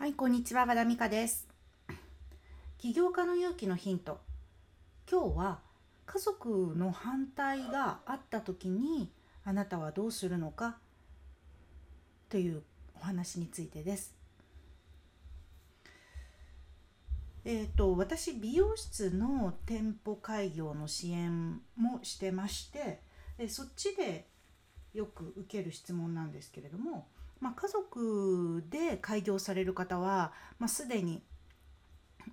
はい、こんにちは、和田美香です。起業家の勇気のヒント。今日は家族の反対があった時にあなたはどうするのかというお話についてです。えーと、私美容室の店舗開業の支援もしてましてそっちでよく受ける質問なんですけれどもまあ、家族で開業される方は、まあ、すでに、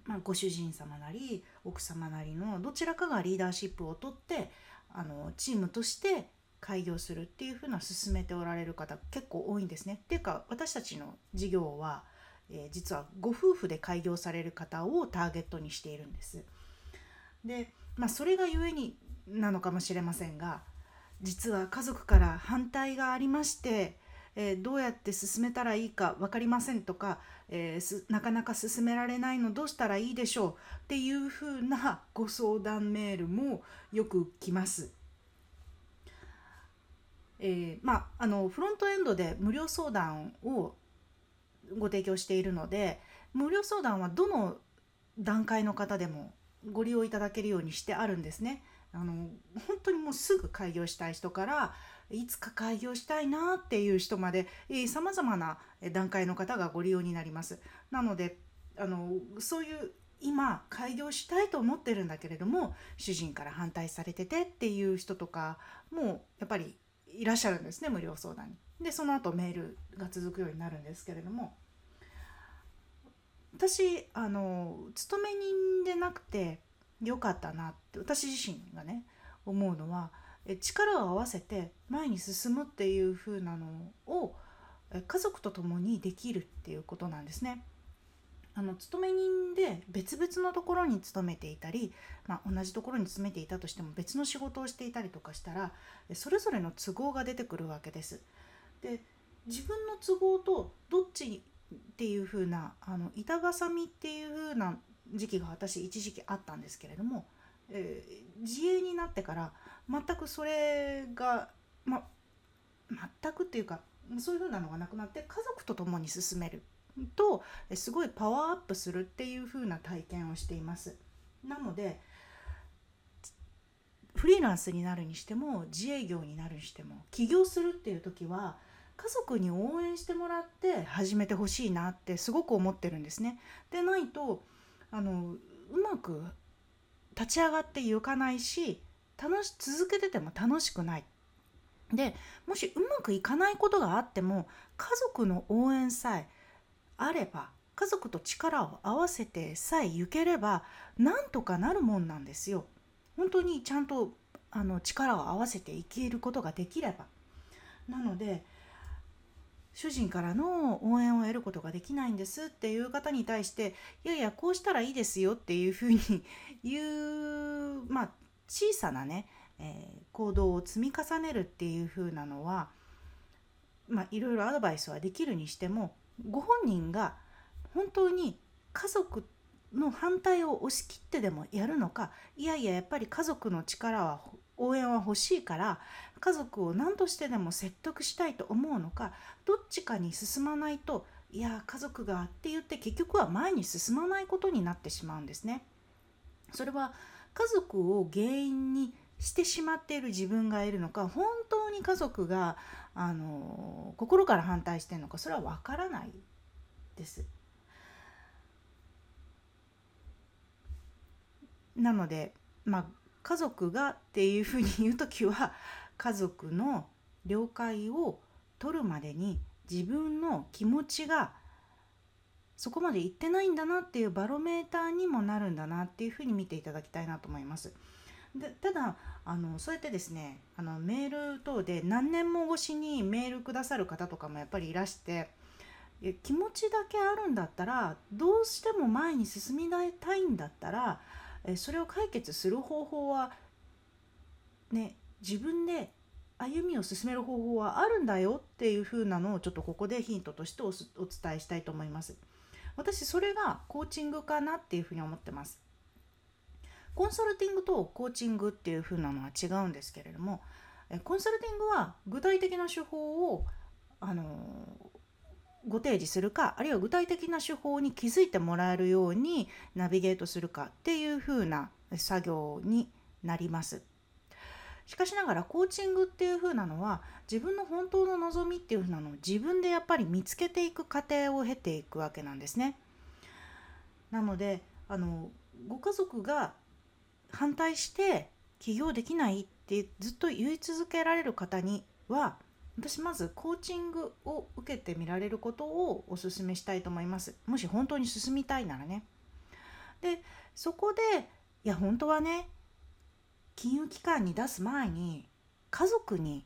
まあ、ご主人様なり奥様なりのどちらかがリーダーシップをとってあのチームとして開業するっていうふうな進めておられる方結構多いんですね。っていうか私たちの事業は、えー、実はご夫婦で開業される方をターゲットにしているんです。で、まあ、それがゆえになのかもしれませんが実は家族から反対がありましてえー、どうやって進めたらいいか分かりませんとか、えー、なかなか進められないのどうしたらいいでしょうっていうふうなご相談メールもよく来ます。えー、まあ、あのフロントエンドで無料相談をご提供しているので無料相談はどの段階の方でもご利用いただけるようにしてあるんですね。あの本当にもうすぐ開業したい人からいつか開業したいなっていう人までさまざまな段階の方がご利用になります。なのであのそういう今開業したいと思ってるんだけれども主人から反対されててっていう人とかもやっぱりいらっしゃるんですね無料相談に。でその後メールが続くようになるんですけれども私あの勤め人でなくてよかったなって私自身がね思うのは力を合わせて前に進むっていう風なのを家族と共にできるっていうことなんですね。あの勤め人で別々のところに勤めていたり、まあ、同じところに勤めていたとしても別の仕事をしていたりとかしたらそれぞれの都合が出てくるわけです。で自分の都合とどっちっていう風なあの板挟みっていう風な時期が私一時期あったんですけれども、えー、自営になってから全くそれが、ま、全くっていうかそういう風なのがなくなって家族と共に進めるとすごいパワーアップするっていう風な体験をしています。なのでフリーランスになるにしても自営業になるにしても起業するっていう時は家族に応援してもらって始めてほしいなってすごく思ってるんですね。でないとあのうまく立ち上がっていかないし楽し続けてても楽しくない。でもしうまくいかないことがあっても家族の応援さえあれば家族と力を合わせてさえ行ければなんとかなるもんなんですよ。本当にちゃんとあの力を合わせていけることができれば。なので主人からの応援を得ることができないんですっていう方に対していやいやこうしたらいいですよっていうふうに言うまあ小さなね、えー、行動を積み重ねるっていう風なのはまあいろいろアドバイスはできるにしてもご本人が本当に家族の反対を押し切ってでもやるのかいやいややっぱり家族の力は応援は欲しいから家族を何としてでも説得したいと思うのかどっちかに進まないといや家族がって言って結局は前に進まないことになってしまうんですね。それは家族を原因にしてしまっている自分がいるのか本当に家族があの心から反対してるのかそれは分からないです。なのでまあ家族がっていうふうに言う時は家族の了解を取るまでに自分の気持ちがそこまで行ってないんだなっていうバロメーターにもなるんだなっていうふうに見ていただきたいなと思います。でただあのそうやってですねあのメール等で何年も越しにメールくださる方とかもやっぱりいらして気持ちだけあるんだったらどうしても前に進みたいんだったらそれを解決する方法はね自分で歩みを進める方法はあるんだよっていう風なのをちょっとここでヒントとしてお伝えしたいと思います。私それがコーチングかなっていうふうに思ってます。コンサルティングとコーチングっていう風なのは違うんですけれどもコンサルティングは具体的な手法をあのご提示するかあるいは具体的な手法に気づいてもらえるようにナビゲートするかっていう風な作業になります。しかしながらコーチングっていう風なのは自分の本当の望みっていう風なのを自分でやっぱり見つけていく過程を経ていくわけなんですね。なのであのご家族が反対して起業できないってずっと言い続けられる方には私まずコーチングを受けてみられることをお勧めしたいと思いますもし本当に進みたいならねでそこでいや本当はね金融機関に出す前に家族に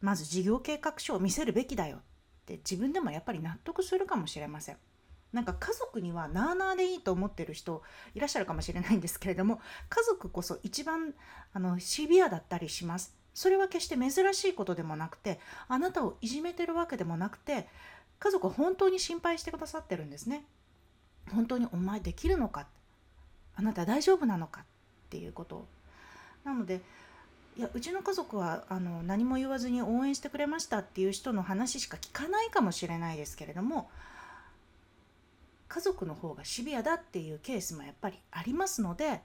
まず事業計画書を見せるべきだよって自分でもやっぱり納得するかもしれません。なんか家族にはなあなあでいいと思ってる人いらっしゃるかもしれないんですけれども家族こそ一番あのシビアだったりします。それは決して珍しいことでもなくてあなたをいじめてるわけでもなくて家族は本当に心配してくださってるんですね。本当にお前できるのか？あなた大丈夫なのか？っていうことをなのでいやうちの家族はあの何も言わずに応援してくれましたっていう人の話しか聞かないかもしれないですけれども家族の方がシビアだっていうケースもやっぱりありますので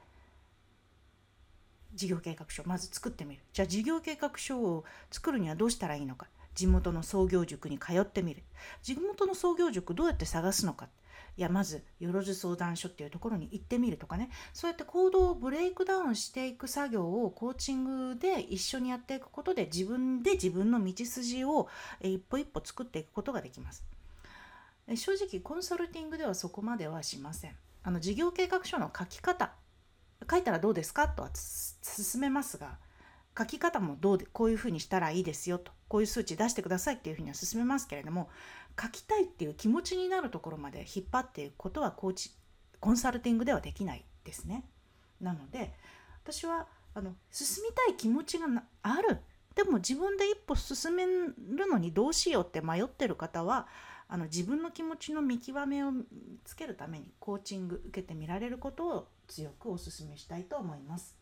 事業計画書まず作ってみる。じゃあ事業計画書を作るにはどうしたらいいのか。地元の創業塾に通ってみる。地元の創業塾どうやって探すのか。いやまずよろず相談所っていうところに行ってみるとかね。そうやって行動をブレイクダウンしていく作業をコーチングで一緒にやっていくことで自分で自分の道筋を一歩一歩作っていくことができます。正直コンサルティングではそこまではしません。あの事業計画書の書き方。書いたらどうですか？とは進めますが書き方もどうでこういうふうにしたらいいですよとこういう数値出してくださいっていうふうには進めますけれども書きたいっていう気持ちになるところまで引っ張っていくことはコーチコンサルティングではできないですね。なので私はあの進みたい気持ちがあるでも自分で一歩進めるのにどうしようって迷ってる方はあの自分の気持ちの見極めをつけるためにコーチング受けてみられることを強くお勧めしたいと思います。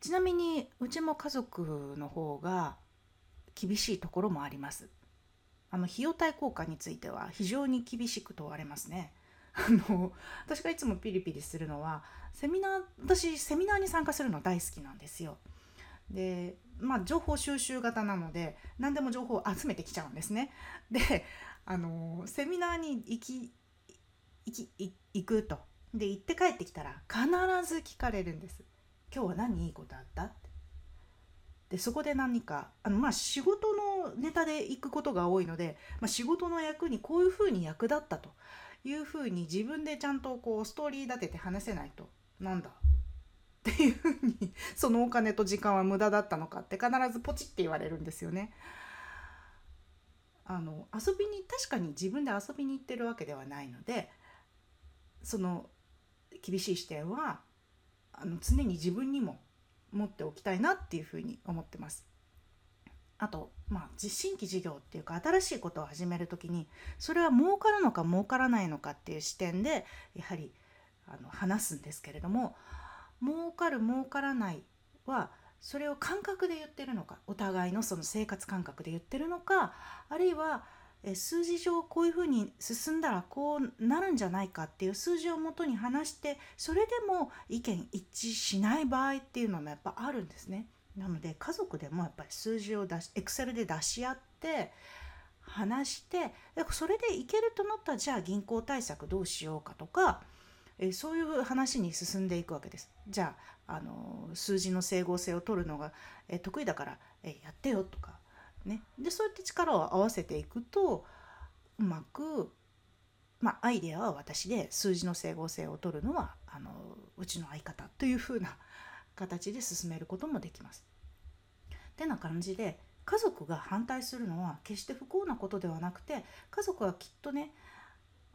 ちなみにうちも家族の方が厳しいところもあります。あの費用対効果については非常に厳しく問われますね。あの私がいつもピリピリするのはセミナー私セミナーに参加するの大好きなんですよ。でまあ情報収集型なので何でも情報を集めてきちゃうんですね。であのセミナーに行き行き行くとで行って帰ってきたら必ず聞かれるんです。今日は何いいことあった？って。でそこで何かあのまあ仕事のネタで行くことが多いので、まあ、仕事の役にこういうふうに役立ったというふうに自分でちゃんとこうストーリー立てて話せないと。なんだ？っていうふうに そのお金と時間は無駄だったのかって必ずポチって言われるんですよね。あの遊びに確かに自分で遊びに行ってるわけではないのでその厳しい視点はあの常に自分にも持っておきたいなっていうふうに思ってます。あと、まあ、新規事業っていうか新しいことを始める時にそれは儲かるのか儲からないのかっていう視点でやはりあの話すんですけれども儲かる儲からないはそれを感覚で言ってるのかお互いのその生活感覚で言ってるのかあるいは数字上こういうふうに進んだらこうなるんじゃないかっていう数字をもとに話してそれでも意見一致しない場合っていうのもやっぱあるんですね。なので家族でもやっぱり数字を出しエクセルで出し合って話してそれでいけるとなったらじゃあ銀行対策どうしようかとかそういう話に進んでいくわけです。じゃああの数字の整合性を取るのが、得意だから、やってよとかね、でそうやって力を合わせていくとうまく、まあ、アイデアは私で数字の整合性を取るのはあのうちの相方というふうな形で進めることもできます。ってな感じで家族が反対するのは決して不幸なことではなくて家族はきっとね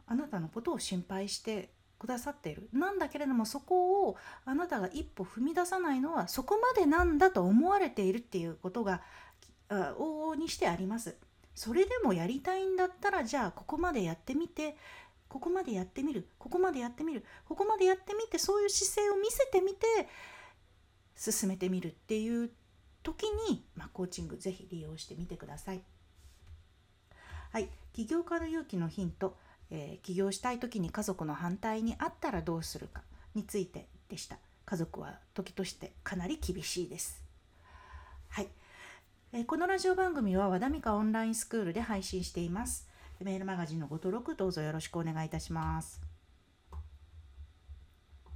あなたのことを心配してくださっているなんだけれどもそこをあなたが一歩踏み出さないのはそこまでなんだと思われているっていうことが往々にしてあります。それでもやりたいんだったらじゃあここまでやってみてここまでやってみるここまでやってみるここまでやってみてそういう姿勢を見せてみて進めてみるっていう時に、まあ、コーチングぜひ利用してみてください。はい、起業家の勇気のヒント、えー起業したい時に家族の反対にあったらどうするかについてでした家族は時としてかなり厳しいですはい、このラジオ番組は和田美香オンラインスクールで配信しています。メールマガジンのご登録どうぞよろしくお願いいたします。